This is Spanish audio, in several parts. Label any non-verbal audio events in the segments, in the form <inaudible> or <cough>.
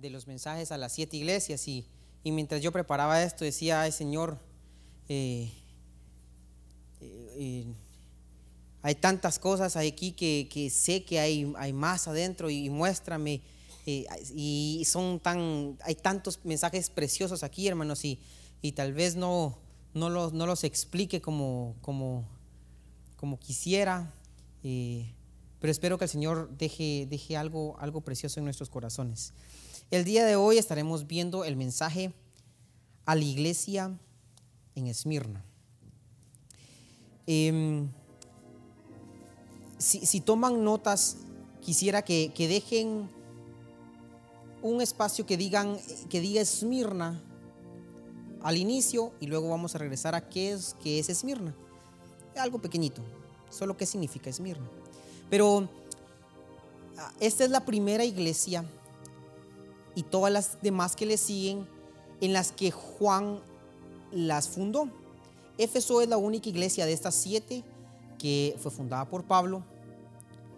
de los mensajes a las siete iglesias y, y mientras yo preparaba esto decía, ay Señor, eh, eh, eh, hay tantas cosas aquí que, que sé que hay, hay, más adentro y, muéstrame. y son tan, hay tantos mensajes preciosos aquí, hermanos, y, y tal vez no, no, los, no los explique como, como, como quisiera. pero espero que el Señor deje, deje algo, algo precioso en nuestros corazones. El día de hoy estaremos viendo el mensaje a la iglesia en Esmirna. Em, si, toman notas, quisiera que, dejen un espacio que digan que diga Esmirna al inicio y luego vamos a regresar a qué es, qué es Esmirna. Algo pequeñito, solo qué significa Esmirna. Pero ah, esta es la primera iglesia y todas las demás que le siguen en las que Juan las fundó. Éfeso es la única iglesia de estas siete que fue fundada por Pablo,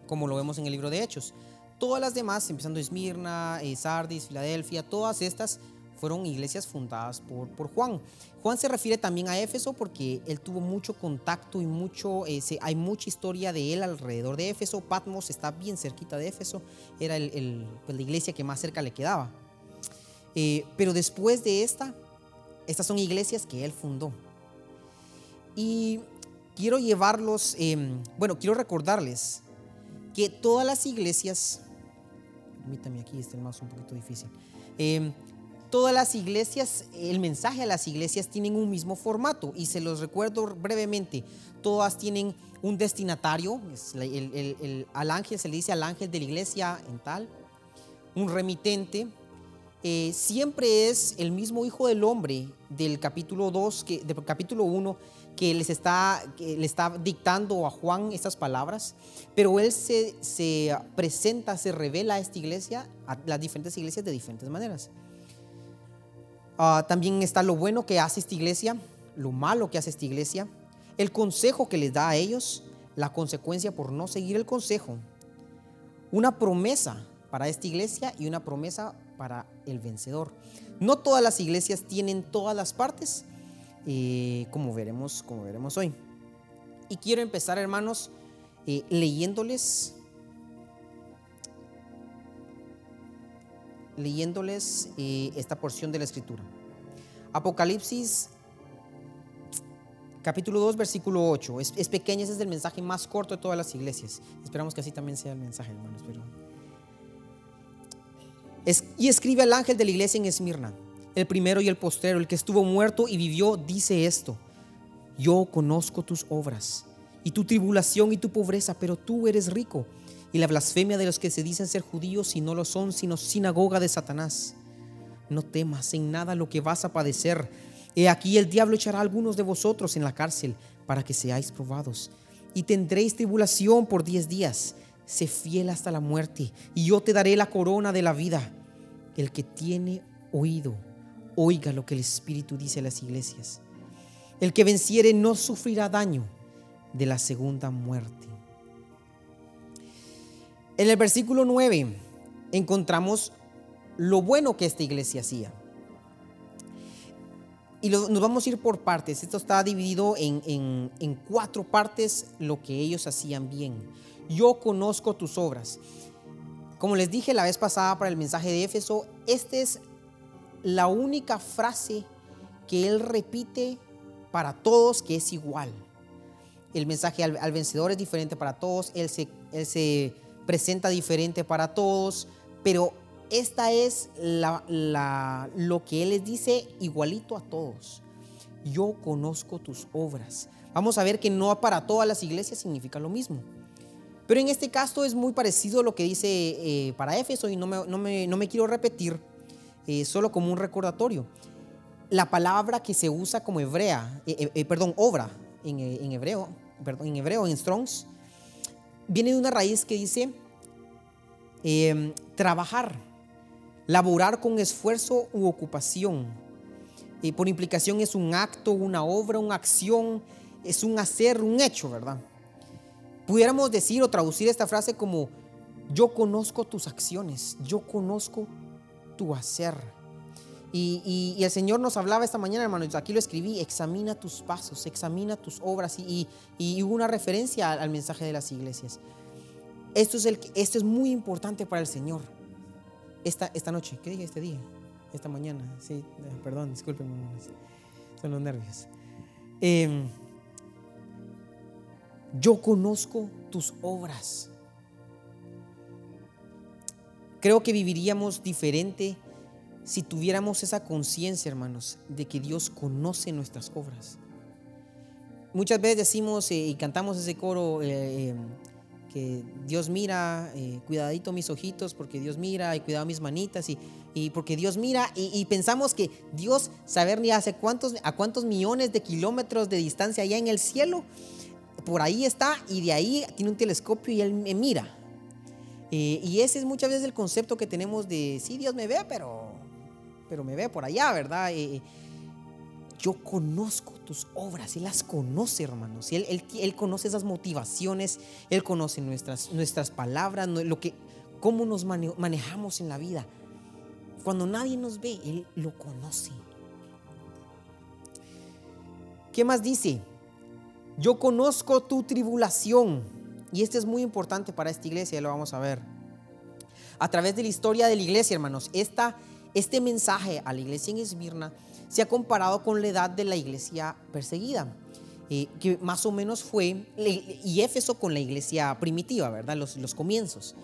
como lo vemos en el libro de Hechos. Todas las demás, empezando Esmirna, eh, Sardis, Filadelfia, todas estas fueron iglesias fundadas por, por, Juan. Juan se refiere también a Éfeso porque él tuvo mucho contacto y mucho, eh, hay mucha historia de él alrededor de Éfeso. Patmos está bien cerquita de Éfeso, era el, pues, la iglesia que más cerca le quedaba. Eh, pero después de esta, estas son iglesias que él fundó. Y quiero llevarlos, em, bueno, quiero recordarles que todas las iglesias, permítame aquí, este el mouse un poquito difícil. Eh, todas las iglesias, el mensaje a las iglesias tienen un mismo formato y se los recuerdo brevemente. Todas tienen un destinatario, al ángel se le dice al ángel de la iglesia en tal, un remitente. Eh, siempre es el mismo Hijo del Hombre del capítulo 2, que, del capítulo 1, que les está, le está dictando a Juan estas palabras, pero él se presenta, se revela a esta iglesia, a las diferentes iglesias de diferentes maneras. Ah, también está lo bueno que hace esta iglesia, lo malo que hace esta iglesia, el consejo que les da a ellos, la consecuencia por no seguir el consejo, una promesa para esta iglesia y una promesa para el vencedor. No todas las iglesias tienen todas las partes, eh, como, veremos, como veremos hoy. Y quiero empezar, hermanos, eh, leyéndoles leyéndoles eh, esta porción de la escritura. Apocalipsis capítulo 2, versículo 8. Es, es pequeño, ese es el mensaje más corto de todas las iglesias. Esperamos que así también sea el mensaje, hermanos. y escribe al ángel de la iglesia en Esmirna, el primero y el postero, el que estuvo muerto y vivió, dice esto. Yo conozco tus obras y tu tribulación y tu pobreza, pero tú eres rico y la blasfemia de los que se dicen ser judíos y no lo son, sino sinagoga de Satanás. No temas en nada lo que vas a padecer. He aquí el diablo echará a algunos de vosotros en la cárcel para que seáis probados. Y tendréis tribulación por diez días. Sé fiel hasta la muerte, y yo te daré la corona de la vida. El que tiene oído, oiga lo que el Espíritu dice a las iglesias. El que venciere no sufrirá daño de la segunda muerte. En el versículo 9 encontramos lo bueno que esta iglesia hacía. Y nos vamos a ir por partes. Esto está dividido en, en cuatro partes lo que ellos hacían bien. Yo conozco tus obras. Como les dije la vez pasada para el mensaje de Éfeso, esta es la única frase que él repite para todos que es igual. El mensaje al, vencedor es diferente para todos. Él se, él se presenta diferente para todos, pero esta es la, lo que Él les dice igualito a todos. Yo conozco tus obras. Vamos a ver que no para todas las iglesias significa lo mismo. Pero en este caso es muy parecido a lo que dice eh, para Éfeso y no me, no me, quiero repetir, eh, solo como un recordatorio. La palabra que se usa como hebrea, eh, perdón, obra en, en, hebreo, perdón, en hebreo, en Strongs, viene de una raíz que dice em, trabajar, laborar con esfuerzo u ocupación. Y por implicación es un acto, una obra, una acción, es un hacer, un hecho, ¿verdad? Pudiéramos decir o traducir esta frase como, yo conozco tus acciones, yo conozco tu hacer. Y, el Señor nos hablaba esta mañana, hermanos, aquí lo escribí, examina tus pasos, examina tus obras y, hubo una referencia al, mensaje de las iglesias. Esto es, muy importante para el Señor. Esta, esta noche, ¿qué dije este día? Esta mañana, sí, eh, perdón, disculpen, son los nervios. Em, yo conozco tus obras. Creo que viviríamos diferente si tuviéramos esa conciencia, hermanos, de que Dios conoce nuestras obras. Muchas veces decimos eh, y cantamos ese coro eh, em, que Dios mira, eh, cuidadito mis ojitos, porque Dios mira y cuidado mis manitas y, y porque Dios mira y, pensamos que Dios saber ni hace cuántos, a cuántos millones de kilómetros de distancia allá en el cielo, por ahí está y de ahí tiene un telescopio y Él me mira. y ese es muchas veces el concepto que tenemos de, sí, Dios me ve, pero pero me ve por allá, ¿verdad? Eh, eh, yo conozco tus obras, Él las conoce, hermanos. Él, él, conoce esas motivaciones, Él conoce nuestras, nuestras palabras, lo que, cómo nos manejamos en la vida. Cuando nadie nos ve, Él lo conoce. ¿Qué más dice? Yo conozco tu tribulación. Y este es muy importante para esta iglesia, ya lo vamos a ver. A través de la historia de la iglesia, hermanos, esta este mensaje a la iglesia en Esmirna se ha comparado con la edad de la iglesia perseguida, eh, que más o menos fue, y Éfeso con la iglesia primitiva, ¿verdad? Los, los comienzos.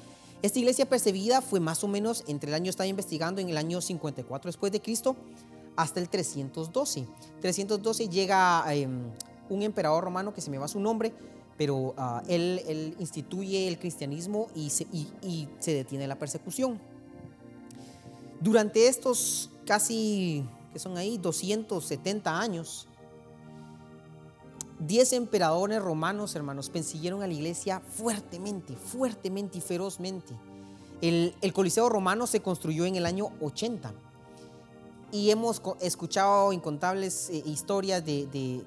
Esta iglesia perseguida fue más o menos entre el año, estaba investigando, en el año 54 después de Cristo hasta el 312. 312 llega em, un emperador romano que se me va su nombre, pero ah, él, instituye el cristianismo y y se detiene la persecución. Durante estos casi, que son ahí, 270 años, 10 emperadores romanos, hermanos, persiguieron a la iglesia fuertemente, fuertemente y ferozmente. El, Coliseo romano se construyó en el año 80 y hemos escuchado incontables eh, historias de,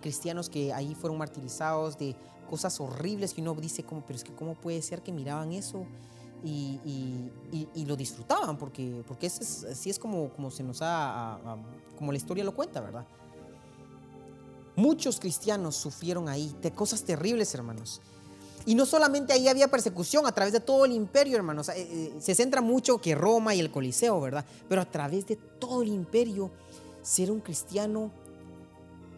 cristianos que ahí fueron martirizados, de cosas horribles que uno dice, como, pero es que ¿cómo puede ser que miraban eso? Y, lo disfrutaban, porque, porque es, así es como, como se nos ha, como la historia lo cuenta, ¿verdad? Muchos cristianos sufrieron ahí de cosas terribles, hermanos. Y no solamente ahí había persecución, a través de todo el imperio, hermanos. Eh, eh, se centra mucho que Roma y el Coliseo, ¿verdad? Pero a través de todo el imperio, ser un cristiano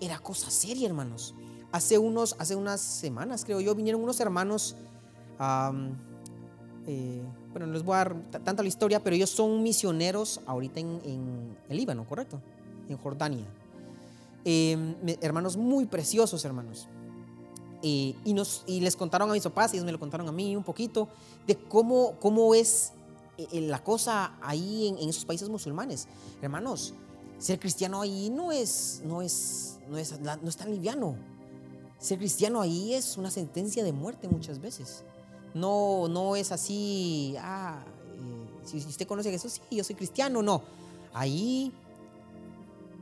era cosa seria, hermanos. Hace, unos, hace unas semanas, creo yo, vinieron unos hermanos eh, bueno, no les voy a dar tanta la historia, pero ellos son misioneros ahorita en, el Líbano, ¿correcto? En Jordania. Em, hermanos muy preciosos, hermanos. y, nos, y les contaron a mis papás, ellos me lo contaron a mí un poquito, de cómo, cómo es eh, eh, la cosa ahí en, esos países musulmanes. Hermanos, ser cristiano ahí no es, no es, no es, no es tan liviano. Ser cristiano ahí es una sentencia de muerte muchas veces. No, no es así, ah, eh, si usted conoce a Jesús, sí, yo soy cristiano, no. Ahí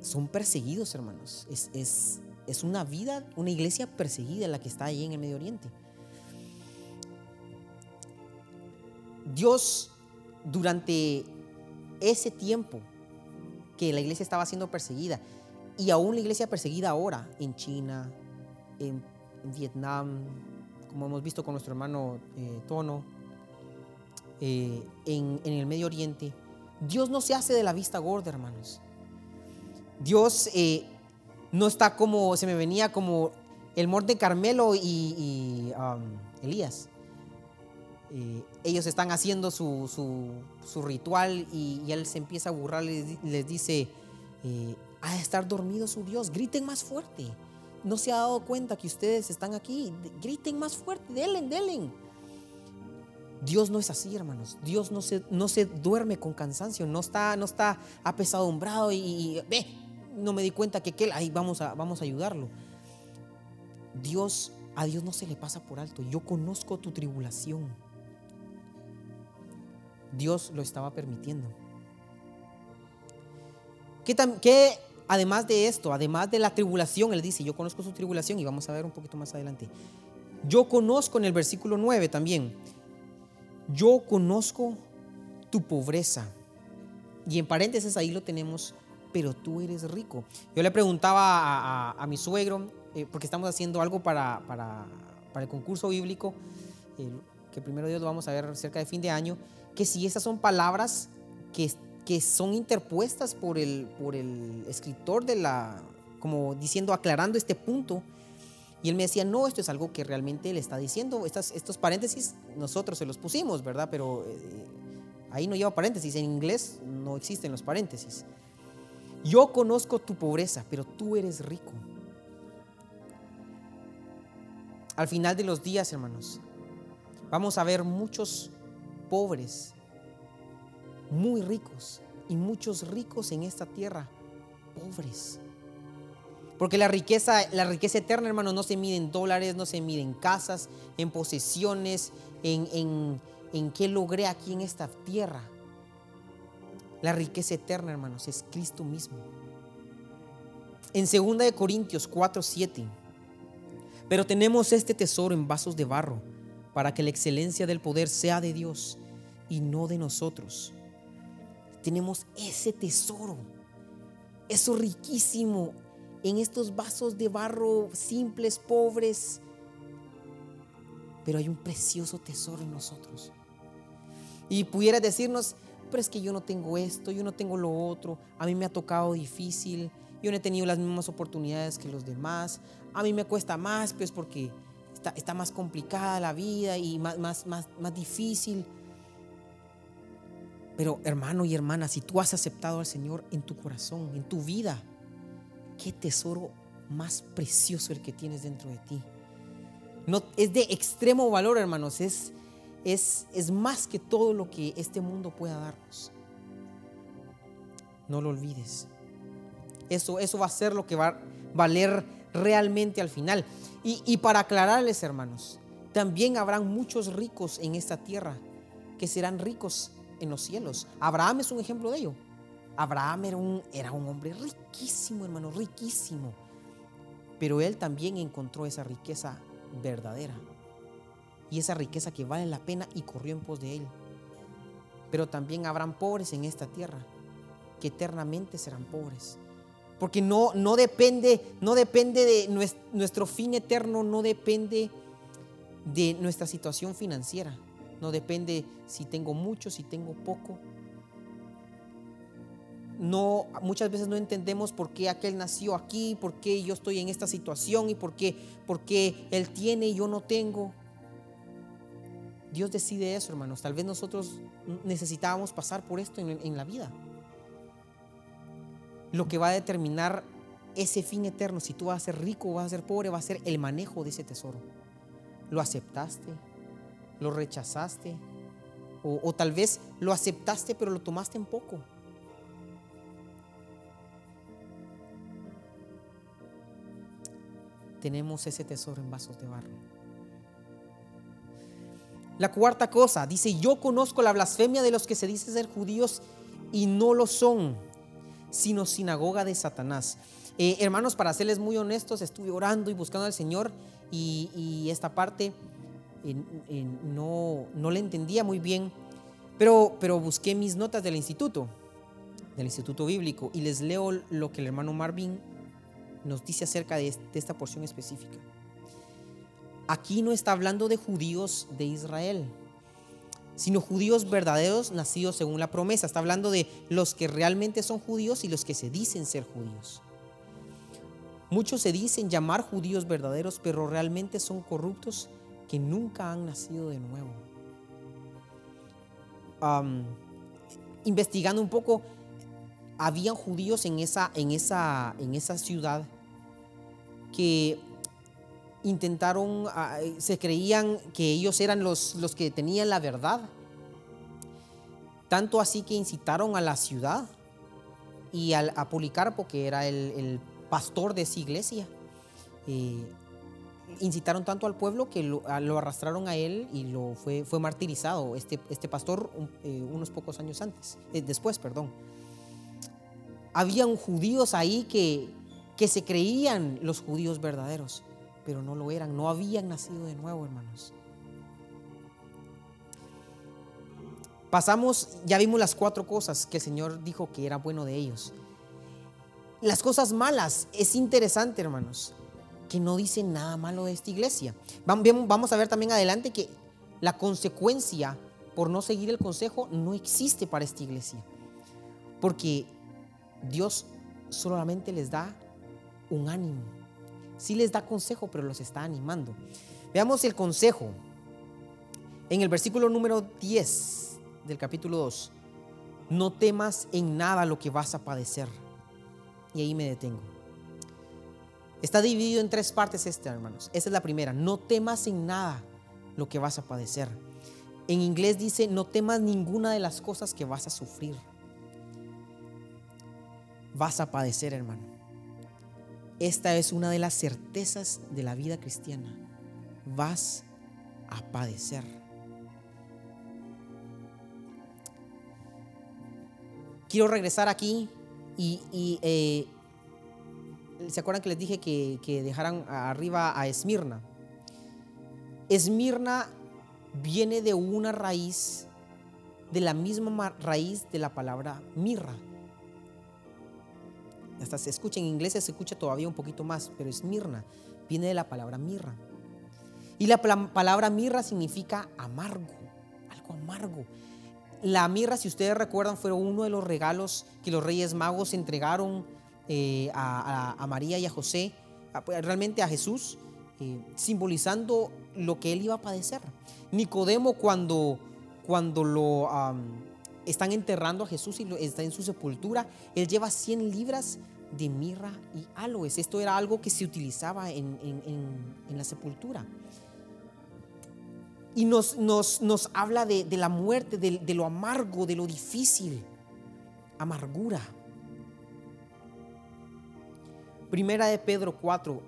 son perseguidos, hermanos. Es, es, una vida, una iglesia perseguida la que está ahí en el Medio Oriente. Dios, durante ese tiempo que la iglesia estaba siendo perseguida, y aún la iglesia perseguida ahora en China, en Vietnam, como hemos visto con nuestro hermano eh, Tono, eh, en, el Medio Oriente, Dios no se hace de la vista gorda, hermanos. Dios eh, no está como, se me venía como el de Carmelo y, um, Elías. ellos están haciendo su, ritual y, él se empieza a burlar, les, les dice, ha de estar dormido su Dios, griten más fuerte no se ha dado cuenta que ustedes están aquí, griten más fuerte, delen, delen. Dios no es así, hermanos. Dios no se, no se duerme con cansancio, no está, no está apesadumbrado y, ve, no me di cuenta que aquel, ahí vamos a, vamos a ayudarlo. Dios, a Dios no se le pasa por alto. Yo conozco tu tribulación. Dios lo estaba permitiendo. ¿Qué, qué además de esto, además de la tribulación, él dice, yo conozco su tribulación y vamos a ver un poquito más adelante. Yo conozco en el versículo 9 también, yo conozco tu pobreza Y en paréntesis ahí lo tenemos, pero tú eres rico. Yo le preguntaba a, mi suegro, eh, porque estamos haciendo algo para, para, el concurso bíblico, eh, que primero Dios lo vamos a ver cerca de fin de año, que si esas son palabras que, que son interpuestas por el, por el escritor de la, como diciendo, aclarando este punto, y él me decía, no, esto es algo que realmente él está diciendo. Estas, estos paréntesis nosotros se los pusimos, ¿verdad? Pero eh, ahí no lleva paréntesis. En inglés no existen los paréntesis. Yo conozco tu pobreza, pero tú eres rico. Al final de los días, hermanos, vamos a ver muchos pobres, muy ricos, y muchos ricos en esta tierra, pobres. Porque la riqueza, la riqueza eterna, hermano, no se mide en dólares, no se mide en casas, en posesiones, en, en, en qué logré aquí en esta tierra. La riqueza eterna, hermanos, es Cristo mismo. En 2 Corintios 4, 7. Pero tenemos este tesoro en vasos de barro, para que la excelencia del poder sea de Dios y no de nosotros. Tenemos ese tesoro, eso riquísimo, en estos vasos de barro simples, pobres. Pero hay un precioso tesoro en nosotros. Y pudiera decirnos, pero es que yo no tengo esto, yo no tengo lo otro, a mí me ha tocado difícil, yo no he tenido las mismas oportunidades que los demás, a mí me cuesta más, pues porque está, está más complicada la vida y más, más, más, más difícil. Pero hermano y hermana, si tú has aceptado al Señor en tu corazón, en tu vida, qué tesoro más precioso el que tienes dentro de ti. Es de extremo valor, hermanos. Es, es, es más que todo lo que este mundo pueda darnos. No lo olvides. Eso, eso va a ser lo que va a valer realmente al final. Y, y para aclararles, hermanos, también habrán muchos ricos en esta tierra que serán ricos en los cielos. Abraham es un ejemplo de ello. Abraham era un, era un hombre riquísimo, hermano, riquísimo. Pero él también encontró esa riqueza verdadera. Y esa riqueza que vale la pena y corrió en pos de él. Pero también habrán pobres en esta tierra, que eternamente serán pobres. Porque no, no depende, no depende de nuestro, nuestro fin eterno, no depende de nuestra situación financiera. No depende si tengo mucho, si tengo poco no, muchas veces no entendemos por qué aquel nació aquí, por qué yo estoy en esta situación y por qué, por qué él tiene y yo no tengo. Dios decide eso, hermanos. Tal vez nosotros necesitábamos pasar por esto en, en la vida. Lo que va a determinar ese fin eterno, si tú vas a ser rico o vas a ser pobre, va a ser el manejo de ese tesoro. ¿Lo aceptaste? ¿Lo rechazaste? O, tal vez lo aceptaste pero lo tomaste en poco. tenemos ese tesoro en vasos de barro. La cuarta cosa, dice, yo conozco la blasfemia de los que se dicen ser judíos y no lo son, sino sinagoga de Satanás. Eh, hermanos, para serles muy honestos, estuve orando y buscando al Señor y, esta parte no, no la entendía muy bien, pero, pero busqué mis notas del instituto, del instituto bíblico, y les leo lo que el hermano Marvin nos dice acerca de, esta porción específica. Aquí no está hablando de judíos de Israel, sino judíos verdaderos nacidos según la promesa. Está hablando de los que realmente son judíos y los que se dicen ser judíos. Muchos se dicen llamar judíos verdaderos, pero realmente son corruptos que nunca han nacido de nuevo. investigando un poco, habían judíos en esa, en esa, en esa ciudad que intentaron, ah, se creían que ellos eran los, los que tenían la verdad. Tanto así que incitaron a la ciudad y a Policarpo, que era el, pastor de esa iglesia. Eh, incitaron tanto al pueblo que lo, arrastraron a él y lo fue, fue martirizado, este, este pastor, eh, unos pocos años antes, eh, después, perdón. Habían judíos ahí que, que se creían los judíos verdaderos, pero no lo eran, no habían nacido de nuevo, hermanos. Pasamos, ya vimos las cuatro cosas que el Señor dijo que era bueno de ellos. Las cosas malas, es interesante, hermanos, que no dicen nada malo de esta iglesia. Vamos a ver también adelante que la consecuencia por no seguir el consejo no existe para esta iglesia. Porque Dios solamente les da un ánimo. Sí les da consejo, pero los está animando. Veamos el consejo. En el versículo número 10 del capítulo 2. No temas en nada lo que vas a padecer. Y ahí me detengo. Está dividido en tres partes este, hermanos. Esa es la primera. No temas en nada lo que vas a padecer. En inglés dice, no temas ninguna de las cosas que vas a sufrir. Vas a padecer, hermano. Esta es una de las certezas de la vida cristiana. Vas a padecer. Quiero regresar aquí y, eh, ¿se acuerdan que les dije que, que dejaran arriba a Esmirna? Esmirna viene de una raíz, de la misma raíz de la palabra mirra. Hasta se escucha en inglés, se escucha todavía un poquito más, pero Esmirna viene de la palabra mirra. Y la palabra mirra significa amargo, algo amargo. La mirra, si ustedes recuerdan, fue uno de los regalos que los reyes magos entregaron eh, a, María y a José, pues, realmente a Jesús, eh, simbolizando lo que él iba a padecer. Nicodemo cuando, cuando lo están enterrando a Jesús y está en su sepultura, él lleva 100 libras de mirra y aloes. Esto era algo que se utilizaba en, la sepultura. Y nos, nos, habla de, la muerte, de, de lo amargo, de lo difícil. Amargura. Primera de Pedro 4,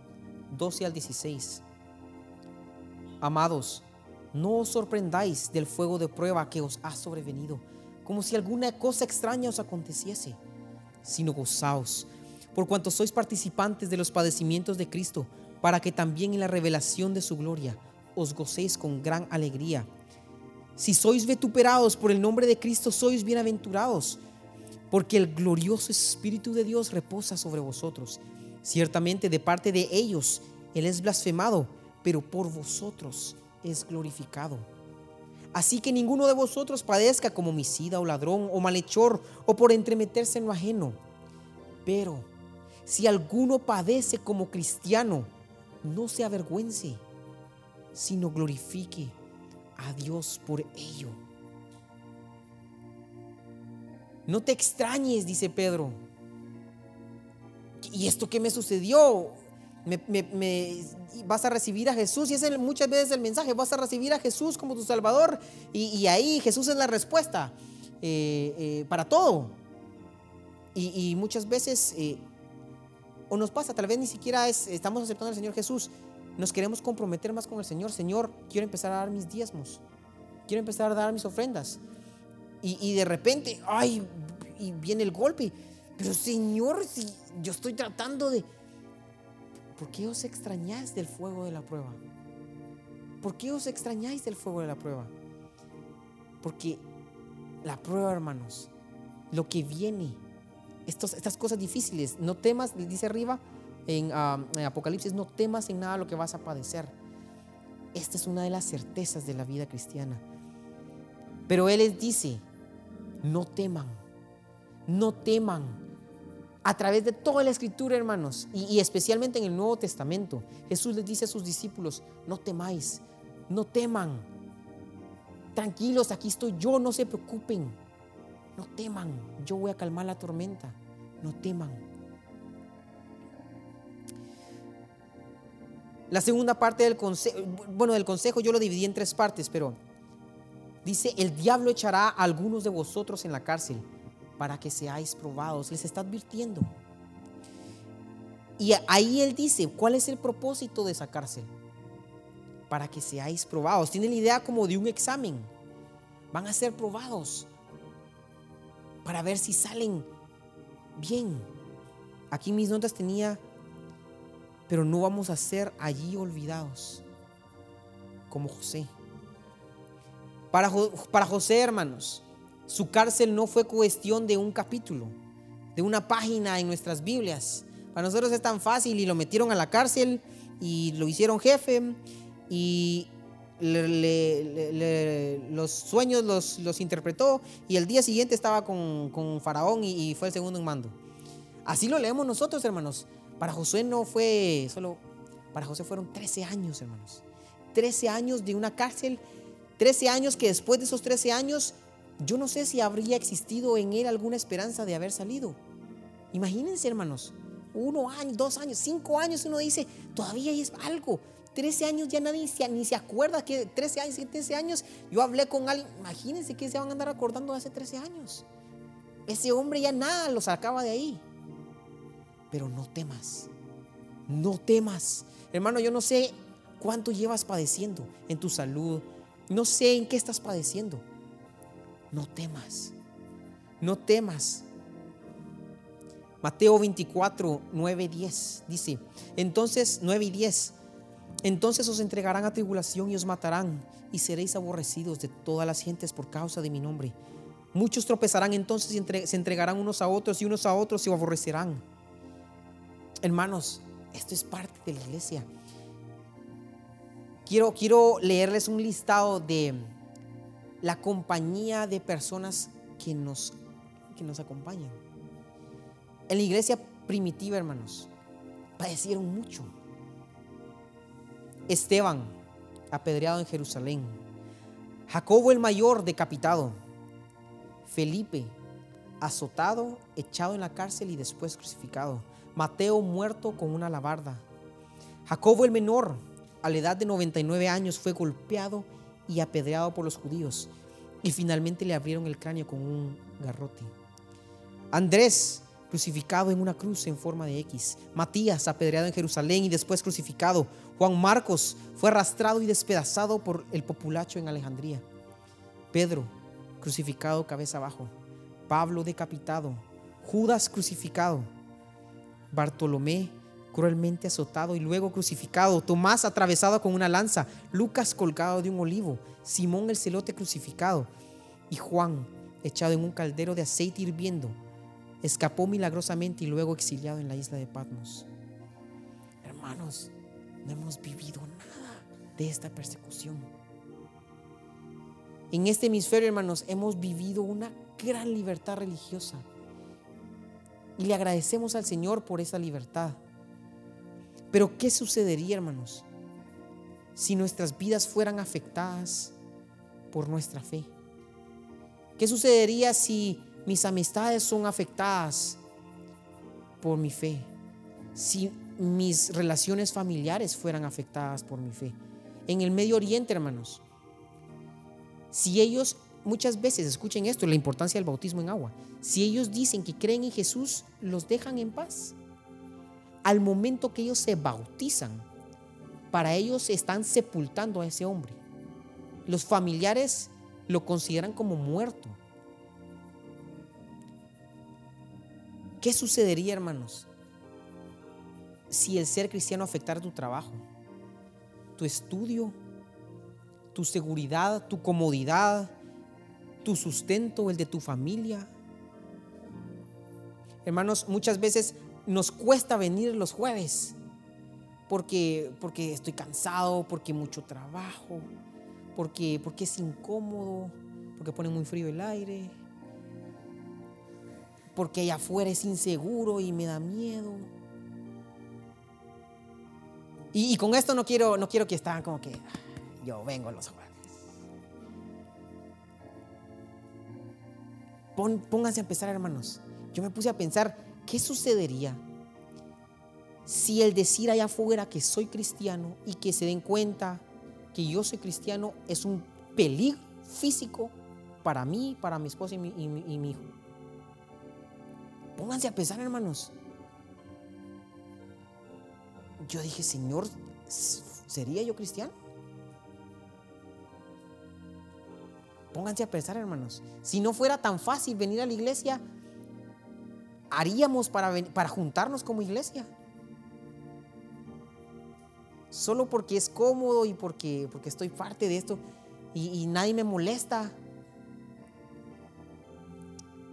12 al 16. Amados, no os sorprendáis del fuego de prueba que os ha sobrevenido, como si alguna cosa extraña os aconteciese, sino gozaos, por cuanto sois participantes de los padecimientos de Cristo, para que también en la revelación de su gloria os gocéis con gran alegría. Si sois vituperados por el nombre de Cristo, sois bienaventurados, porque el glorioso Espíritu de Dios reposa sobre vosotros. Ciertamente de parte de ellos Él es blasfemado, pero por vosotros es glorificado. Así que ninguno de vosotros padezca como homicida o ladrón o malhechor o por entremeterse en lo ajeno. Pero si alguno padece como cristiano, no se avergüence, sino glorifique a Dios por ello. No te extrañes, dice Pedro. ¿Y esto qué me sucedió? me, vas a recibir a Jesús y es muchas veces el mensaje, vas a recibir a Jesús como tu Salvador y, ahí Jesús es la respuesta eh, eh, para todo. Y, muchas veces, eh, o nos pasa, tal vez ni siquiera es, estamos aceptando al Señor Jesús, nos queremos comprometer más con el Señor. Señor, quiero empezar a dar mis diezmos, quiero empezar a dar mis ofrendas. Y, y de repente, ay, y viene el golpe. Pero Señor, si yo estoy tratando de, ¿Por qué os extrañáis del fuego de la prueba? ¿Por qué os extrañáis del fuego de la prueba? Porque la prueba, hermanos, lo que viene, estas cosas difíciles, no temas, dice arriba en, en Apocalipsis, no temas en nada lo que vas a padecer. Esta es una de las certezas de la vida cristiana. Pero Él les dice, no teman, no teman, a través de toda la escritura, hermanos, y, especialmente en el Nuevo Testamento, Jesús les dice a sus discípulos, no temáis, no teman, tranquilos, aquí estoy yo, no se preocupen, no teman, yo voy a calmar la tormenta, no teman. La segunda parte del consejo, bueno, del consejo yo lo dividí en tres partes, pero dice, el diablo echará a algunos de vosotros en la cárcel para que seáis probados. Les está advirtiendo. Y ahí él dice, ¿cuál es el propósito de esa cárcel? Para que seáis probados. Tiene la idea como de un examen. Van a ser probados para ver si salen bien. Aquí mis notas tenía, pero no vamos a ser allí olvidados, como José. Para, para José, hermanos, Su cárcel no fue cuestión de un capítulo, de una página en nuestras Biblias. Para nosotros es tan fácil y lo metieron a la cárcel y lo hicieron jefe y los sueños los, interpretó y el día siguiente estaba con, Faraón y, y, fue el segundo en mando. Así lo leemos nosotros, hermanos. Para Josué no fue solo, para José fueron 13 años, hermanos. 13 años de una cárcel, 13 años que después de esos 13 años, yo no sé si habría existido en él alguna esperanza de haber salido. Imagínense, hermanos, uno año, dos años, cinco años, uno dice, todavía es algo. 13 años ya nadie ni se acuerda que 13 años, 13 años, yo hablé con alguien, imagínense que se van a andar acordando de hace 13 años. Ese hombre ya nada lo sacaba de ahí. Pero no temas, no temas. Hermano, yo no sé cuánto llevas padeciendo en tu salud, no sé en qué estás padeciendo. No temas, no temas. Mateo 24, 9, 10 dice, entonces 9 y 10, entonces os entregarán a tribulación y os matarán y seréis aborrecidos de todas las gentes por causa de mi nombre. Muchos tropezarán entonces y se entregarán unos a otros y unos a otros y aborrecerán. Hermanos, esto es parte de la iglesia. Quiero, quiero leerles un listado de la compañía de personas que nos, que nos acompañan. En la iglesia primitiva, hermanos, padecieron mucho. Esteban, apedreado en Jerusalén. Jacobo el mayor, decapitado. Felipe, azotado, echado en la cárcel y después crucificado. Mateo muerto con una labarda. Jacobo el menor, a la edad de 99 años, fue golpeado y apedreado por los judíos y finalmente le abrieron el cráneo con un garrote. Andrés, crucificado en una cruz en forma de X. Matías, apedreado en Jerusalén y después crucificado. Juan Marcos fue arrastrado y despedazado por el populacho en Alejandría. Pedro, crucificado cabeza abajo. Pablo decapitado. Judas crucificado. Bartolomé cruelmente azotado y luego crucificado, Tomás atravesado con una lanza, Lucas colgado de un olivo, Simón el celote crucificado y Juan echado en un caldero de aceite hirviendo, escapó milagrosamente y luego exiliado en la isla de Patmos. Hermanos, no hemos vivido nada de esta persecución. En este hemisferio, hermanos, hemos vivido una gran libertad religiosa. Y le agradecemos al Señor por esa libertad. Pero ¿qué sucedería, hermanos, si nuestras vidas fueran afectadas por nuestra fe? ¿Qué sucedería si mis amistades son afectadas por mi fe? Si mis relaciones familiares fueran afectadas por mi fe. En el Medio Oriente, hermanos, si ellos muchas veces, escuchen esto, la importancia del bautismo en agua, si ellos dicen que creen en Jesús, los dejan en paz al momento que ellos se bautizan, para ellos están sepultando a ese hombre. Los familiares lo consideran como muerto. ¿Qué sucedería, hermanos, si el ser cristiano afectara tu trabajo, tu estudio, tu seguridad, tu comodidad, tu sustento, el de tu familia? Hermanos, muchas veces nos cuesta venir los jueves porque, porque estoy cansado, porque mucho trabajo, porque, porque es incómodo, porque pone muy frío el aire, porque allá afuera es inseguro y me da miedo. Y, con esto no quiero, no quiero que estén como que yo vengo los jueves. pónganse a empezar, hermanos. Yo me puse a pensar, ¿Qué sucedería si el decir allá afuera que soy cristiano y que se den cuenta que yo soy cristiano es un peligro físico para mí, para mi esposa y mi, hijo? Pónganse a pensar, hermanos. Yo dije, Señor, ¿sería yo cristiano? Pónganse a pensar, hermanos. Si no fuera tan fácil venir a la iglesia, haríamos para, para juntarnos como iglesia? Solo porque es cómodo y porque, porque estoy parte de esto y, nadie me molesta.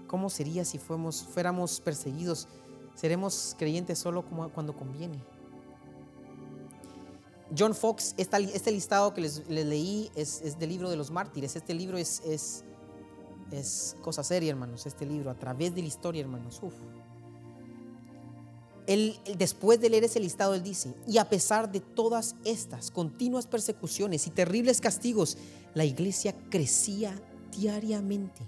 ¿Cómo sería si fuéramos, perseguidos? Seremos creyentes solo cuando conviene. John Fox, este listado que les, leí es, del libro de los mártires. Este libro es, es, es, cosa seria, hermanos. Este libro, a través de la historia, hermanos. Él, después de leer ese listado, él dice, y a pesar de todas estas continuas persecuciones y terribles castigos, la iglesia crecía diariamente.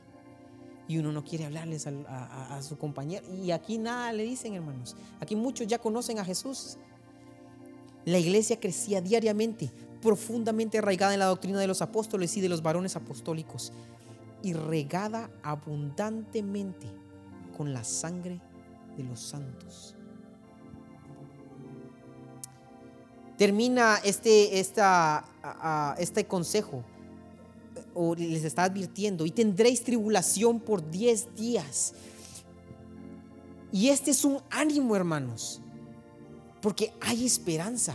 Y uno no quiere hablarles a, a su compañero. Y aquí nada le dicen, hermanos. Aquí muchos ya conocen a Jesús. La iglesia crecía diariamente, profundamente arraigada en la doctrina de los apóstoles y de los varones apostólicos, y regada abundantemente con la sangre de los santos. Termina este, este consejo, o les está advirtiendo, y tendréis tribulación por diez días. Y este es un ánimo, hermanos porque hay esperanza.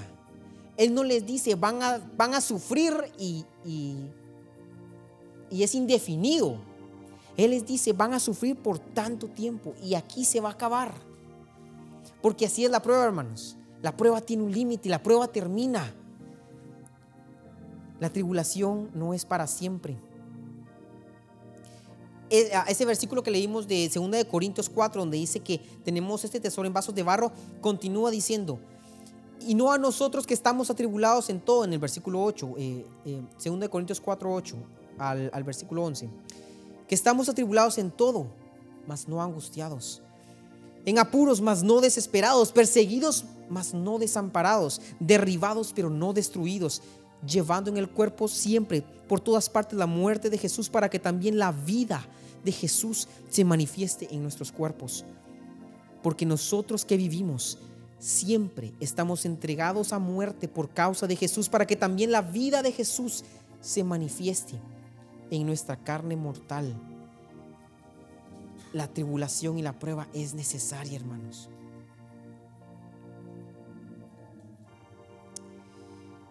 Él no les dice, van a, van a sufrir y, es indefinido. Él les dice, van a sufrir por tanto tiempo y aquí se va a acabar. Porque así es la prueba, hermanos. La prueba tiene un límite y la prueba termina. La tribulación no es para siempre. E, ese versículo que leímos de 2 de Corintios 4, donde dice que tenemos este tesoro en vasos de barro, continúa diciendo, y no a nosotros que estamos atribulados en todo, en el versículo 8, eh, eh, 2 de Corintios 4, 8 al, versículo 11, que estamos atribulados en todo, mas no angustiados, en apuros, mas no desesperados, perseguidos, mas no desamparados, derribados, pero no destruidos, llevando en el cuerpo siempre por todas partes la muerte de Jesús para que también la vida de Jesús se manifieste en nuestros cuerpos. Porque nosotros que vivimos siempre estamos entregados a muerte por causa de Jesús para que también la vida de Jesús se manifieste en nuestra carne mortal. La tribulación y la prueba es necesaria, hermanos.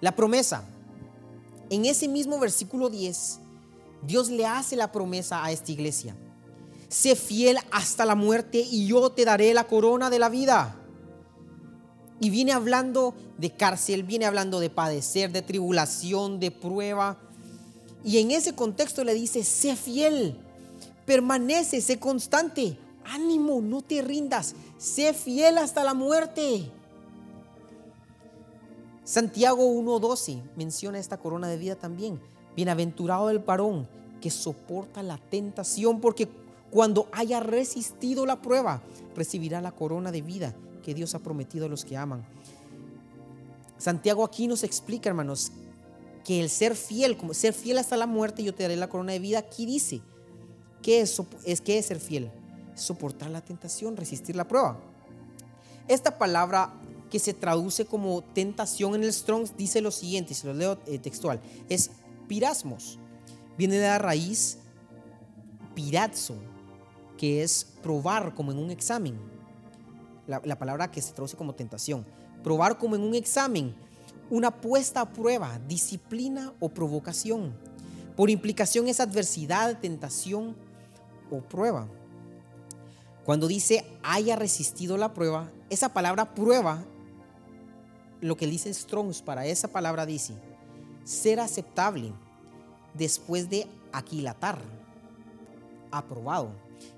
La promesa. En ese mismo versículo 10 Dios le hace la promesa a esta iglesia. Sé fiel hasta la muerte y yo te daré la corona de la vida. Y viene hablando de cárcel, viene hablando de padecer, de tribulación, de prueba. Y en ese contexto le dice, sé fiel, permanece, sé constante, ánimo, no te rindas, sé fiel hasta la muerte. Santiago 1.12 menciona esta corona de vida también. Bienaventurado el varón que soporta la tentación, porque cuando haya resistido la prueba, recibirá la corona de vida que Dios ha prometido a los que aman. Santiago aquí nos explica, hermanos, que el ser fiel, como ser fiel hasta la muerte, yo te daré la corona de vida. Aquí dice, ¿qué es, es, ser fiel? soportar la tentación, resistir la prueba. Esta palabra que se traduce como tentación en el Strong dice lo siguiente, se lo leo eh, textual, es pirasmos. Viene de la raíz pirazzo, que es probar como en un examen. La, la, palabra que se traduce como tentación. Probar como en un examen, una puesta a prueba, disciplina o provocación. Por implicación es adversidad, tentación o prueba. Cuando dice haya resistido la prueba, esa palabra prueba, lo que dice Strongs para esa palabra dice, ser aceptable después de aquilatar, aprobado.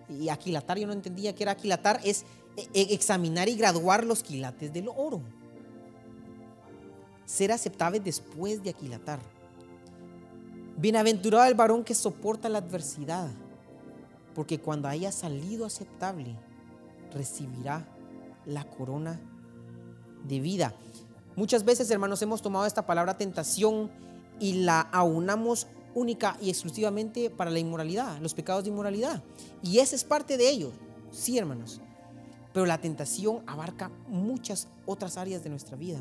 Y aquilatar, yo no entendía que era aquilatar, es e, examinar y graduar los quilates del oro. Ser aceptable después de aquilatar. Bienaventurado el varón que soporta la adversidad, porque cuando haya salido aceptable, recibirá la corona de vida. Muchas veces, hermanos, hemos tomado esta palabra tentación y la aunamos única y exclusivamente para la inmoralidad, los pecados de inmoralidad. Y esa es parte de ello, sí, hermanos. Pero la tentación abarca muchas otras áreas de nuestra vida.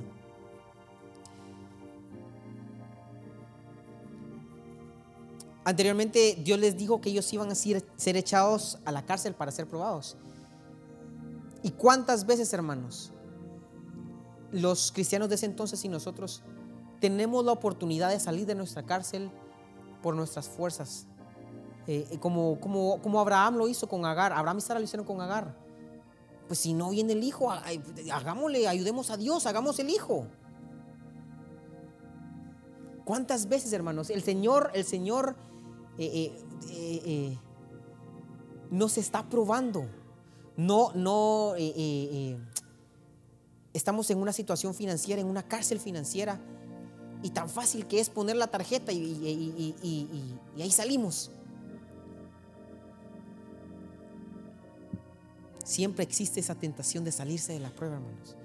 Anteriormente Dios les dijo que ellos iban a ser echados a la cárcel para ser probados. ¿Y cuántas veces, hermanos, los cristianos de ese entonces y nosotros tenemos la oportunidad de salir de nuestra cárcel por nuestras fuerzas eh, como, como, como Abraham lo hizo con Agar. Abraham y Sara lo hicieron con Agar. Pues si no viene el hijo, hagámosle, ayudemos a Dios, hagamos el hijo. ¿Cuántas veces, hermanos? El Señor, el Señor eh, eh, nos está probando. No, no, estamos en una situación financiera, en una cárcel financiera, y tan fácil que es poner la tarjeta y ahí salimos. Siempre existe esa tentación de salirse de la prueba, hermanos.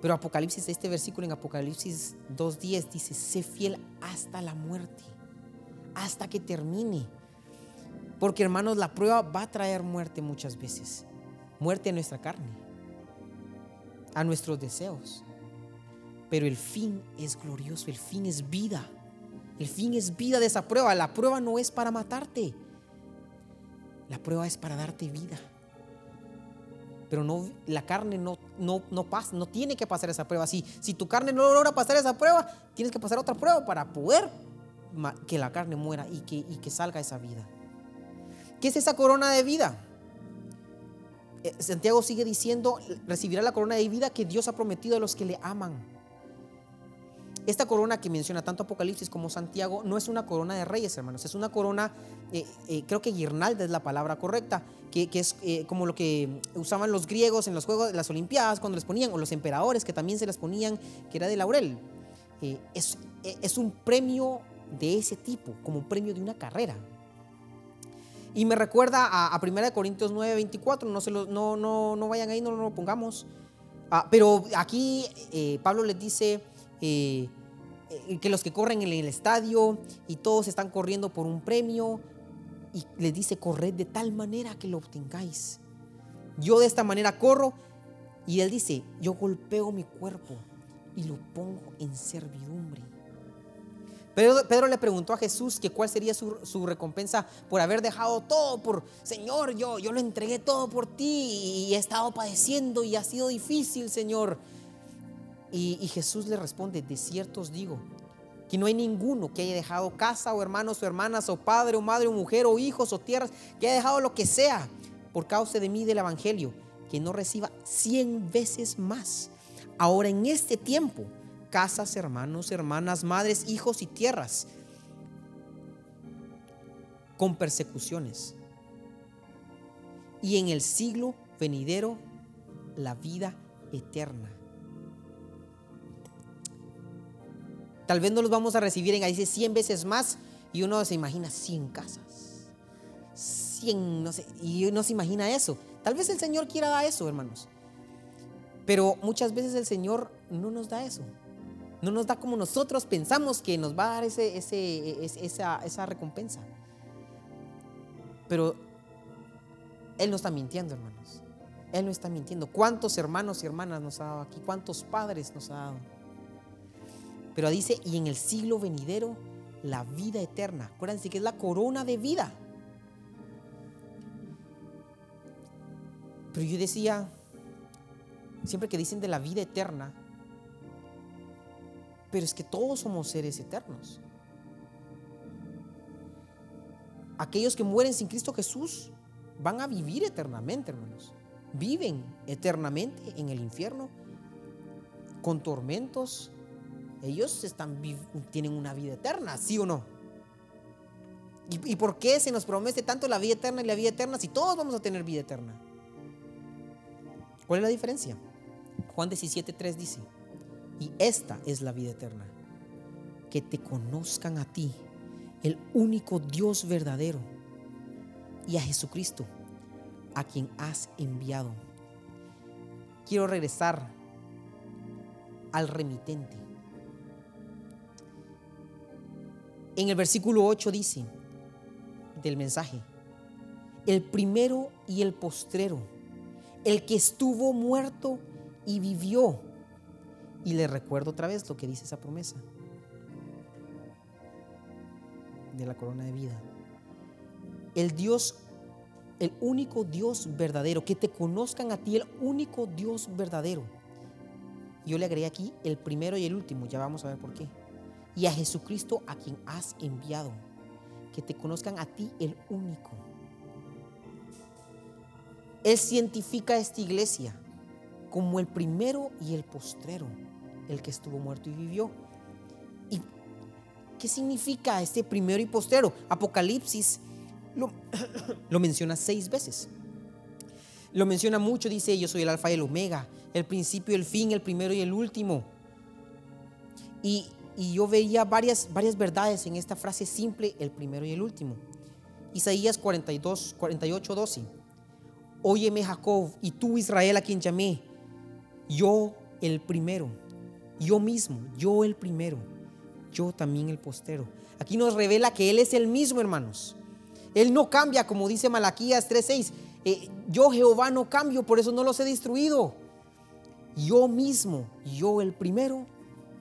Pero Apocalipsis, este versículo en Apocalipsis 2.10 dice, sé fiel hasta la muerte, hasta que termine. Porque hermanos, la prueba va a traer muerte muchas veces. Muerte a nuestra carne, a nuestros deseos. Pero el fin es glorioso, el fin es vida. El fin es vida de esa prueba. La prueba no es para matarte. La prueba es para darte vida pero no, la carne no, no, no pasa, no tiene que pasar esa prueba. Si, si tu carne no logra pasar esa prueba, tienes que pasar otra prueba para poder que la carne muera y que, y que salga esa vida. ¿Qué es esa corona de vida? Eh, Santiago sigue diciendo, recibirá la corona de vida que Dios ha prometido a los que le aman. Esta corona que menciona tanto Apocalipsis como Santiago no es una corona de reyes, hermanos, es una corona, eh, eh, creo que guirnalda es la palabra correcta, que, es eh, como lo que usaban los griegos en los Juegos de las Olimpiadas cuando les ponían, o los emperadores que también se las ponían, que era de laurel. es, es un premio de ese tipo, como un premio de una carrera. Y me recuerda a, a 1 Corintios 9, 24, no, se lo, no, no, no vayan ahí, no, lo pongamos. Ah, pero aquí Pablo les dice, eh, que los que corren en el estadio y todos están corriendo por un premio y les dice corred de tal manera que lo obtengáis. Yo de esta manera corro y él dice, yo golpeo mi cuerpo y lo pongo en servidumbre. Pedro, le preguntó a Jesús que cuál sería su, recompensa por haber dejado todo por, Señor, yo, yo lo entregué todo por ti y he estado padeciendo y ha sido difícil, Señor. Y, Jesús le responde, de cierto os digo, que no hay ninguno que haya dejado casa o hermanos o hermanas o padre o madre o mujer o hijos o tierras, que haya dejado lo que sea por causa de mí del Evangelio, que no reciba cien veces más. Ahora en este tiempo, casas, hermanos, hermanas, madres, hijos y tierras, con persecuciones. Y en el siglo venidero, la vida eterna. Tal vez no los vamos a recibir en ahí dice 100 veces más y uno se imagina 100 casas. 100, no sé, y uno se imagina eso. Tal vez el Señor quiera dar eso, hermanos. Pero muchas veces el Señor no nos da eso. No nos da como nosotros pensamos que nos va a dar ese, esa, esa recompensa. Pero Él no está mintiendo, hermanos. Él no está mintiendo. ¿Cuántos hermanos y hermanas nos ha dado aquí? ¿Cuántos padres nos ha dado? Pero dice, y en el siglo venidero, la vida eterna. Acuérdense que es la corona de vida. Pero yo decía, siempre que dicen de la vida eterna, pero es que todos somos seres eternos. Aquellos que mueren sin Cristo Jesús van a vivir eternamente, hermanos. Viven eternamente en el infierno con tormentos, ellos tienen una vida eterna, ¿sí o no? ¿Y, por qué se nos promete tanto la vida eterna y la vida eterna si todos vamos a tener vida eterna? ¿Cuál es la diferencia? Juan 17.3 dice, y esta es la vida eterna, que te conozcan a ti, el único Dios verdadero, y a Jesucristo, a quien has enviado. Quiero regresar al remitente. En el versículo 8 dice del mensaje, el primero y el postrero, el que estuvo muerto y vivió. Y le recuerdo otra vez lo que dice esa promesa de la corona de vida. El Dios, el único Dios verdadero, que te conozcan a ti, el único Dios verdadero. Yo le agregué aquí el primero y el último, ya vamos a ver por qué y a Jesucristo a quien has enviado. que te conozcan a ti el único. Él cientifica esta iglesia como el primero y el postrero, el que estuvo muerto y vivió. ¿Y qué significa este primero y postrero? Apocalipsis <coughs> lo, menciona seis veces. Lo menciona mucho, dice, yo soy el alfa y el omega, el principio y el fin, el primero y el último. Y, y yo veía varias, varias verdades en esta frase simple, el primero y el último. Isaías 42, 48, 12. Óyeme Jacob y tú Israel a quien llamé, yo el primero, yo mismo, yo el primero, yo también el postero. Aquí nos revela que Él es el mismo, hermanos. Él no cambia, como dice Malaquías 3:6. Eh, yo Jehová no cambio, por eso no los he destruido. Yo mismo, yo el primero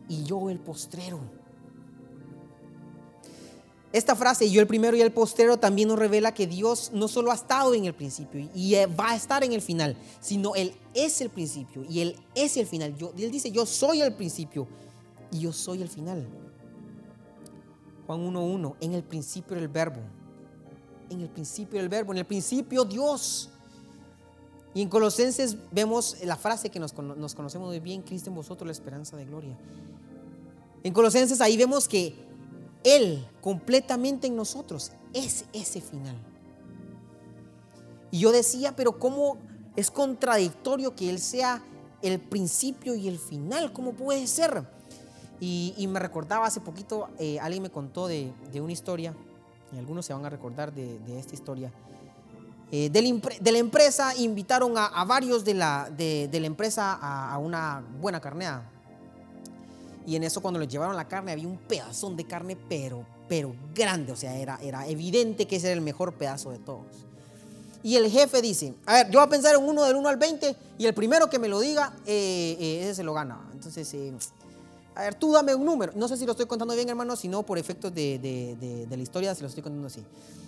y yo el postrero. Esta frase, yo el primero y el postrero, también nos revela que Dios no solo ha estado en el principio y va a estar en el final, sino Él es el principio y Él es el final. Él dice, yo soy el principio y yo soy el final. Juan 1.1, en el principio del verbo, en el principio del verbo, en el principio Dios. Y en Colosenses vemos la frase que nos conocemos muy bien, Cristo en vosotros, la esperanza de gloria. En Colosenses ahí vemos que Él completamente en nosotros es ese final. Y yo decía, pero ¿cómo es contradictorio que Él sea el principio y el final? ¿Cómo puede ser? Y, me recordaba hace poquito, eh, alguien me contó de, una historia, y algunos se van a recordar de, esta historia. Eh, de, la empresa invitaron a, varios de la, de, la empresa a, a una buena carneada y en eso cuando les llevaron la carne había un pedazón de carne, pero, pero grande. O sea, era, era evidente que ese era el mejor pedazo de todos. Y el jefe dice, a ver, yo voy a pensar en uno del 1 al 20 y el primero que me lo diga, eh, eh, ese se lo gana. Entonces, eh, a ver, tú dame un número. No sé si lo estoy contando bien, hermano, si no por efectos de, de, la historia se lo estoy contando así.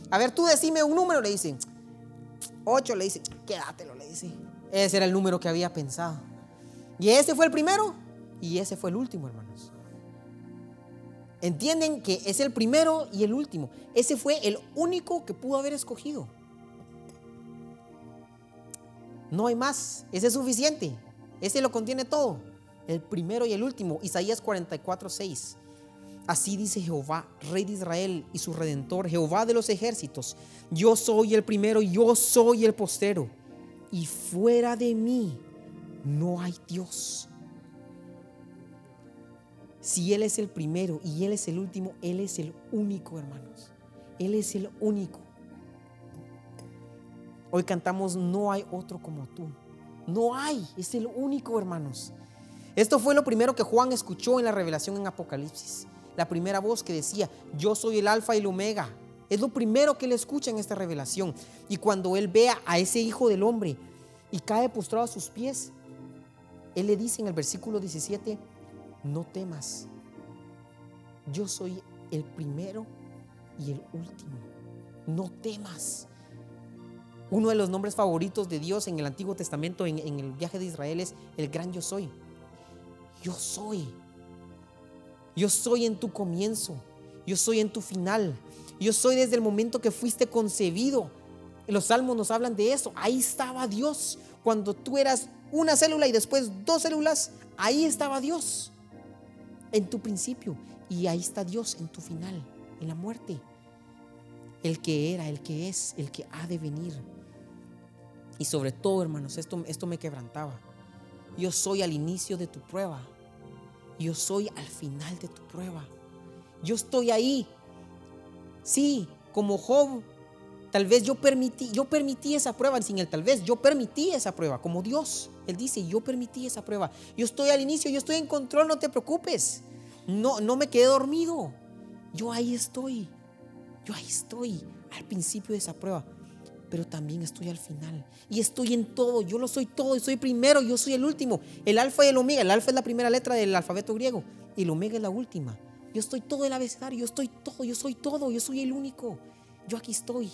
A ver, tú decime un número, le dice. 8, le dice, quédatelo, le dice. Ese era el número que había pensado. Y ese fue el primero y ese fue el último, hermanos. Entienden que es el primero y el último. Ese fue el único que pudo haber escogido. No hay más. Ese es suficiente. Ese lo contiene todo. El primero y el último. Isaías 44, 6. Así dice Jehová, Rey de Israel y su Redentor, Jehová de los ejércitos. Yo soy el primero, yo soy el postero. Y fuera de mí no hay Dios. Si Él es el primero y Él es el último, Él es el único, hermanos. Él es el único. Hoy cantamos, no hay otro como tú. No hay, es el único, hermanos. Esto fue lo primero que Juan escuchó en la revelación en Apocalipsis. La primera voz que decía, yo soy el alfa y el omega. Es lo primero que él escucha en esta revelación. Y cuando él vea a ese hijo del hombre y cae postrado a sus pies, él le dice en el versículo 17, no temas. Yo soy el primero y el último. No temas. Uno de los nombres favoritos de Dios en el Antiguo Testamento, en, el viaje de Israel, es el gran yo soy. Yo soy. Yo soy en tu comienzo. Yo soy en tu final. Yo soy desde el momento que fuiste concebido. Los salmos nos hablan de eso. Ahí estaba Dios. Cuando tú eras una célula y después dos células, ahí estaba Dios en tu principio y ahí está Dios en tu final, en la muerte. El que era, el que es, el que ha de venir. Y sobre todo, hermanos, esto, esto me quebrantaba. Yo soy al inicio de tu prueba. Yo soy al final de tu prueba. Yo estoy ahí. Sí, como Job, tal vez yo permití, yo permití esa prueba, sin el tal vez, yo permití esa prueba, como Dios. Él dice, yo permití esa prueba. Yo estoy al inicio, yo estoy en control, no te preocupes. No, no me quedé dormido. Yo ahí estoy. Yo ahí estoy al principio de esa prueba. Pero también estoy al final. Y estoy en todo. Yo lo soy todo. Yo soy primero, yo soy el último. El alfa y el omega. El alfa es la primera letra del alfabeto griego. Y el omega es la última. Yo estoy todo el abecedario. Yo estoy todo. Yo soy todo. Yo soy el único. Yo aquí estoy.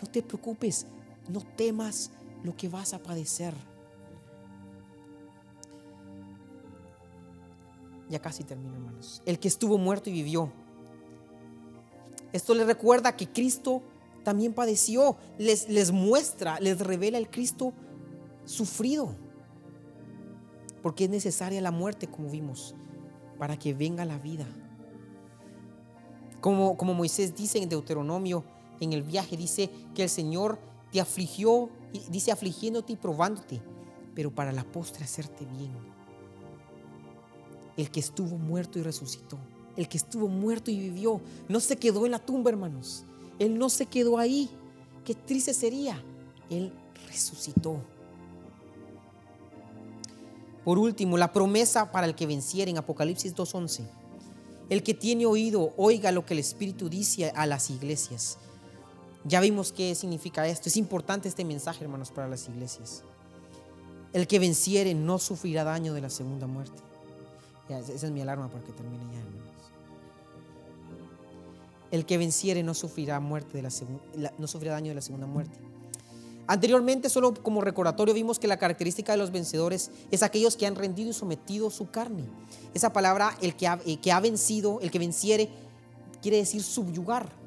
No te preocupes. No temas lo que vas a padecer. Ya casi termino, hermanos. El que estuvo muerto y vivió. Esto les recuerda que Cristo también padeció. Les, les muestra, les revela el Cristo sufrido. Porque es necesaria la muerte, como vimos, para que venga la vida. Como, como Moisés dice en Deuteronomio, en el viaje, dice que el Señor te afligió, dice afligiéndote y probándote, pero para la postre hacerte bien. El que estuvo muerto y resucitó, el que estuvo muerto y vivió, no se quedó en la tumba, hermanos. Él no se quedó ahí. Qué triste sería. Él resucitó. Por último, la promesa para el que venciera en Apocalipsis 2.11. El que tiene oído, oiga lo que el Espíritu dice a las iglesias. Ya vimos qué significa esto. Es importante este mensaje, hermanos, para las iglesias. El que venciere no sufrirá daño de la segunda muerte. esa es mi alarma para que termine ya, hermanos. El que venciere no sufrirá, muerte de la no sufrirá daño de la segunda muerte. Anteriormente, solo como recordatorio, vimos que la característica de los vencedores es aquellos que han rendido y sometido su carne. Esa palabra, el que ha, el que ha vencido, el que venciere, quiere decir subyugar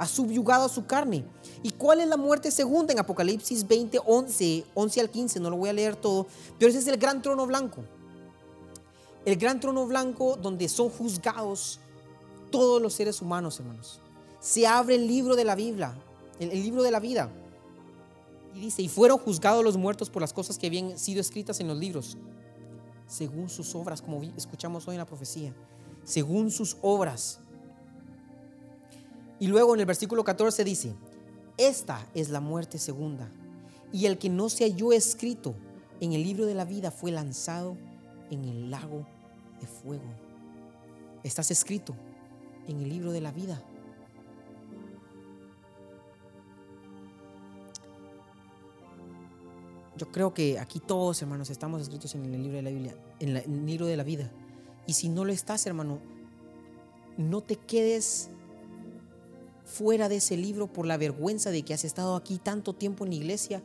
ha subyugado a su carne. ¿Y cuál es la muerte segunda? En Apocalipsis 20, 11, 11 al 15, no lo voy a leer todo, pero ese es el gran trono blanco. El gran trono blanco donde son juzgados todos los seres humanos, hermanos. Se abre el libro de la Biblia, el, el libro de la vida. Y dice, y fueron juzgados los muertos por las cosas que habían sido escritas en los libros, según sus obras, como escuchamos hoy en la profecía, según sus obras. Y luego en el versículo 14 dice, esta es la muerte segunda. Y el que no se halló escrito en el libro de la vida fue lanzado en el lago de fuego. Estás escrito en el libro de la vida. Yo creo que aquí todos, hermanos, estamos escritos en el libro de la Biblia, en, en el libro de la vida. Y si no lo estás, hermano, no te quedes fuera de ese libro por la vergüenza de que has estado aquí tanto tiempo en la iglesia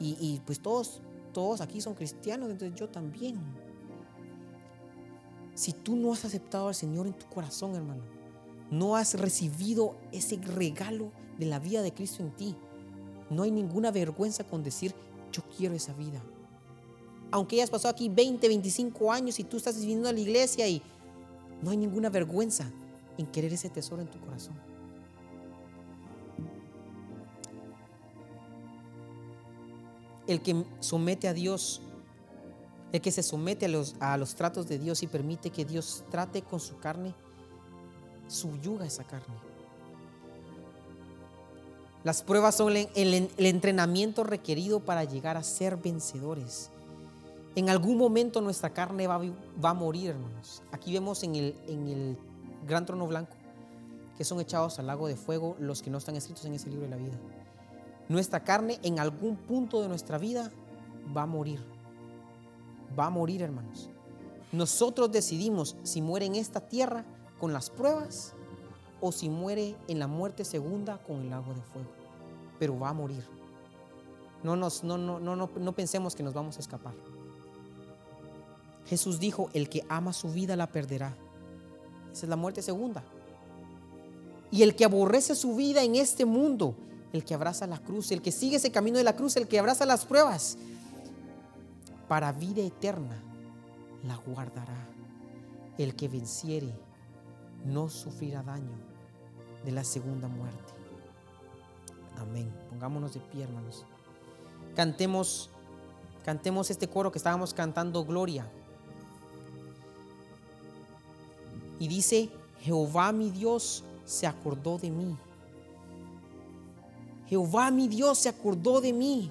y, pues todos, todos aquí son cristianos, entonces yo también. Si tú no has aceptado al Señor en tu corazón, hermano, no has recibido ese regalo de la vida de Cristo en ti, no hay ninguna vergüenza con decir, yo quiero esa vida. Aunque hayas pasado aquí 20, 25 años y tú estás viviendo en la iglesia y no hay ninguna vergüenza en querer ese tesoro en tu corazón. El que somete a Dios, el que se somete a los, tratos de Dios y permite que Dios trate con su carne, subyuga esa carne. Las pruebas son el, entrenamiento requerido para llegar a ser vencedores. En algún momento nuestra carne va, va a morir, hermanos. Aquí vemos en el, en el gran trono blanco que son echados al lago de fuego los que no están escritos en ese libro de la vida. Nuestra carne en algún punto de nuestra vida va a morir. Va a morir, hermanos. Nosotros decidimos si muere en esta tierra con las pruebas o si muere en la muerte segunda con el lago de fuego. Pero va a morir. No, nos, no, no, no, no pensemos que nos vamos a escapar. Jesús dijo, el que ama su vida la perderá. Esa es la muerte segunda. Y el que aborrece su vida en este mundo el que abraza la cruz, el que sigue ese camino de la cruz, el que abraza las pruebas, para vida eterna la guardará. El que venciere no sufrirá daño de la segunda muerte. Amén. Pongámonos de pie, hermanos. Cantemos, cantemos este coro que estábamos cantando, Gloria. Y dice, Jehová mi Dios se acordó de mí Jehová mi Dios se acordó de mí.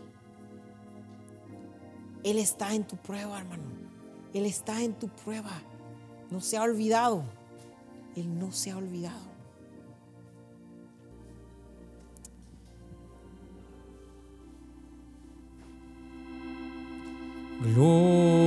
Él está en tu prueba, hermano. Él está en tu prueba. No se ha olvidado. Él no se ha olvidado. Gloria.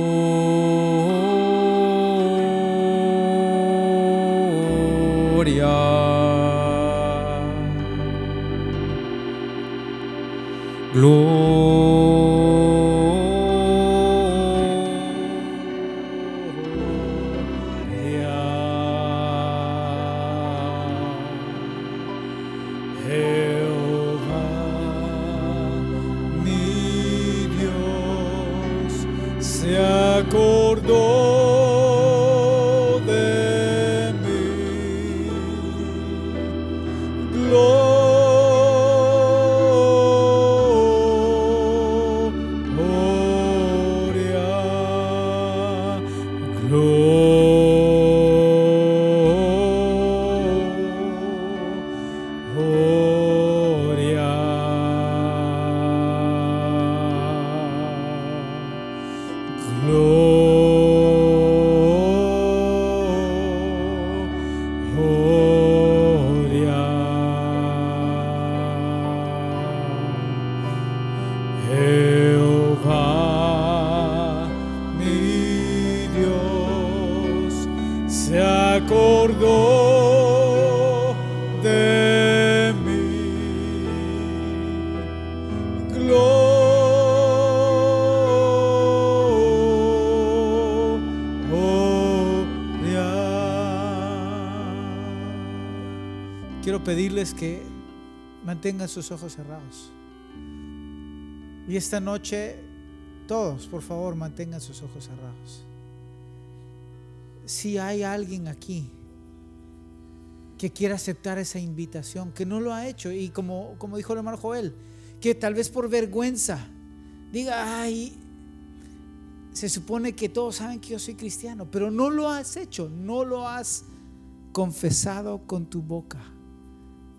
Pedirles que mantengan sus ojos cerrados. Y esta noche, todos, por favor, mantengan sus ojos cerrados. Si hay alguien aquí que quiera aceptar esa invitación, que no lo ha hecho, y como, como dijo el hermano Joel, que tal vez por vergüenza diga, ay, se supone que todos saben que yo soy cristiano, pero no lo has hecho, no lo has confesado con tu boca.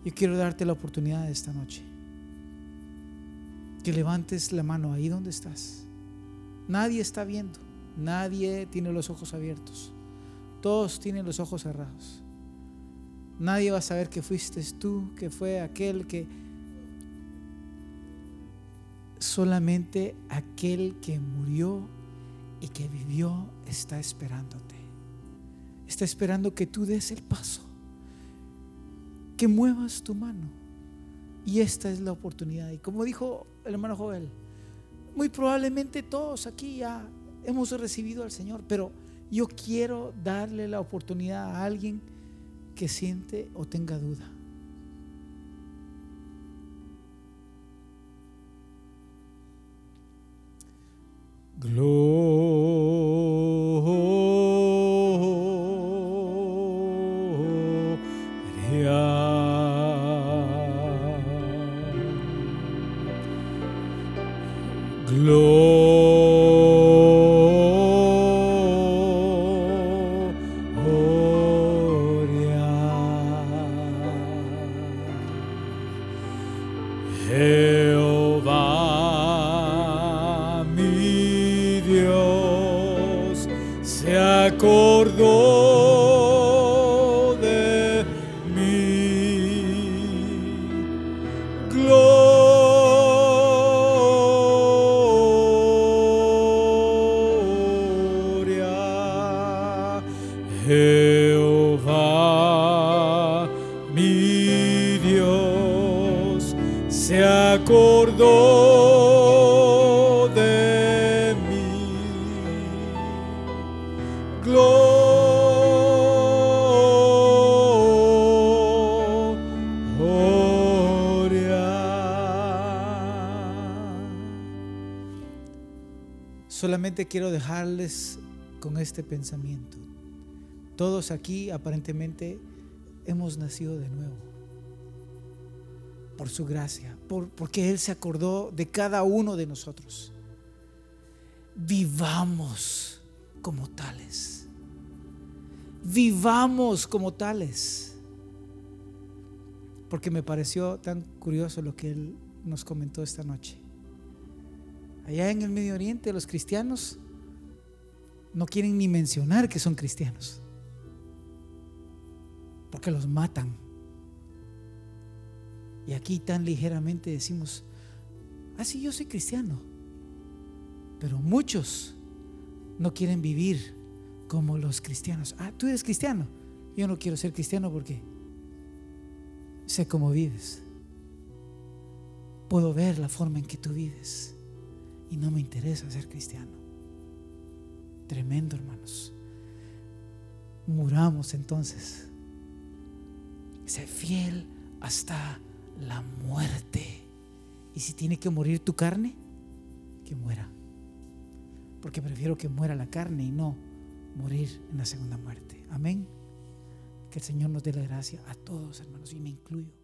Yo quiero darte la oportunidad de esta noche. Que levantes la mano ahí donde estás. Nadie está viendo, nadie tiene los ojos abiertos. Todos tienen los ojos cerrados. Nadie va a saber que fuiste tú, que fue aquel que... Solamente aquel que murió y que vivió está esperándote. Está esperando que tú des el paso, que muevas tu mano. Y esta es la oportunidad. Y como dijo el hermano Joel, muy probablemente todos aquí ya hemos recibido al Señor, pero yo quiero darle la oportunidad a alguien que siente o tenga duda. Gloria. Solamente quiero dejarles con este pensamiento. Todos aquí aparentemente hemos nacido de nuevo. Por su gracia, por, porque Él se acordó de cada uno de nosotros. Vivamos como tales. Vivamos como tales. Porque me pareció tan curioso lo que Él nos comentó esta noche. Allá en el Medio Oriente los cristianos no quieren ni mencionar que son cristianos. Porque los matan. Y aquí tan ligeramente decimos, ah, sí, yo soy cristiano. Pero muchos no quieren vivir como los cristianos. Ah, tú eres cristiano. Yo no quiero ser cristiano porque sé cómo vives. Puedo ver la forma en que tú vives. Y no me interesa ser cristiano. Tremendo, hermanos. Muramos entonces. Sé fiel hasta la muerte. Y si tiene que morir tu carne, que muera. porque prefiero que muera la carne y no morir en la segunda muerte. Amén. Que el Señor nos dé la gracia a todos, hermanos, y me incluyo.